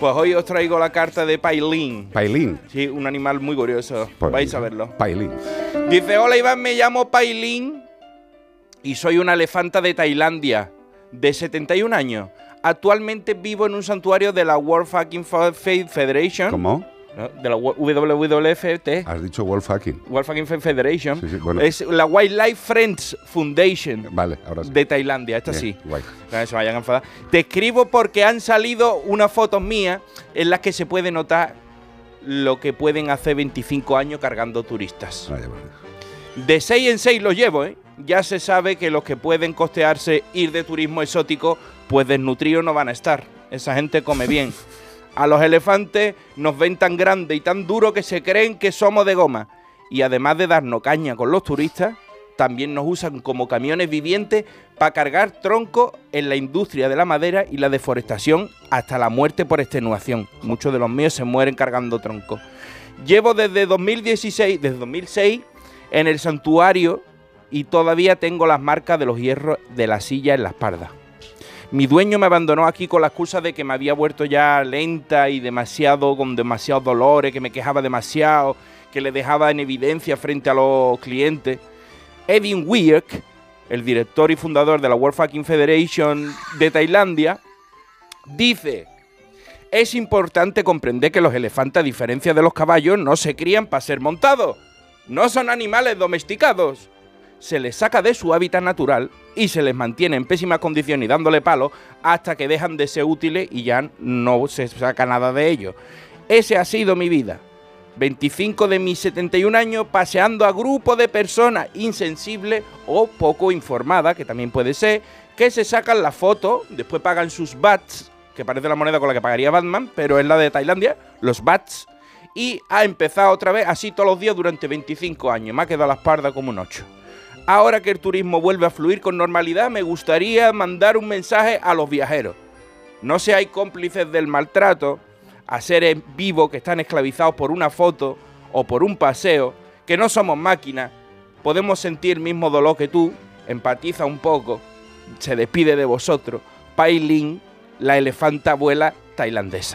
Pues hoy os traigo la carta de Pailín. Pailín. Sí, un animal muy curioso. Pues Vais a verlo. Pailín. Dice, hola Iván, me llamo Pailín y soy una elefanta de Tailandia, de 71 años. Actualmente vivo en un santuario de la World Fucking Faith Federation. ¿Cómo? ¿No? De la WWFT. Has dicho Wolf Hacking. World Fucking Federation. Sí, sí, bueno. Es la Wildlife Friends Foundation Vale, ahora sí. de Tailandia. Esta Bien, sí. guay. No se vayan a enfadar. Te escribo porque han salido unas fotos mías en las que se puede notar lo que pueden hacer 25 años cargando turistas. Vale. De 6 en 6 lo llevo, ¿eh? Ya se sabe que los que pueden costearse ir de turismo exótico, pues desnutridos no van a estar. Esa gente come bien. A los elefantes nos ven tan grande y tan duro que se creen que somos de goma. Y además de darnos caña con los turistas, también nos usan como camiones vivientes para cargar troncos en la industria de la madera y la deforestación hasta la muerte por extenuación. Muchos de los míos se mueren cargando troncos. Llevo desde 2016, desde 2006, en el santuario y todavía tengo las marcas de los hierros de la silla en la espalda. Mi dueño me abandonó aquí con la excusa de que me había vuelto ya lenta y demasiado, con demasiados dolores, que me quejaba demasiado, que le dejaba en evidencia frente a los clientes. Edwin Wierk, el director y fundador de la World Fucking Federation de Tailandia, dice, es importante comprender que los elefantes, a diferencia de los caballos, no se crían para ser montados. No son animales domesticados. Se les saca de su hábitat natural y se les mantiene en pésimas condiciones y dándole palo hasta que dejan de ser útiles y ya no se saca nada de ellos. Ese ha sido mi vida. 25 de mis 71 años paseando a grupos de personas insensibles o poco informadas, que también puede ser, que se sacan la foto, después pagan sus bats, que parece la moneda con la que pagaría Batman, pero es la de Tailandia, los bats, y ha empezado otra vez así todos los días durante 25 años. Me ha quedado la espalda como un 8. Ahora que el turismo vuelve a fluir con normalidad, me gustaría mandar un mensaje a los viajeros. No seáis cómplices del maltrato a seres vivos que están esclavizados por una foto o por un paseo, que no somos máquinas, podemos sentir el mismo dolor que tú, empatiza un poco, se despide de vosotros. Pai Lin, la elefanta abuela tailandesa.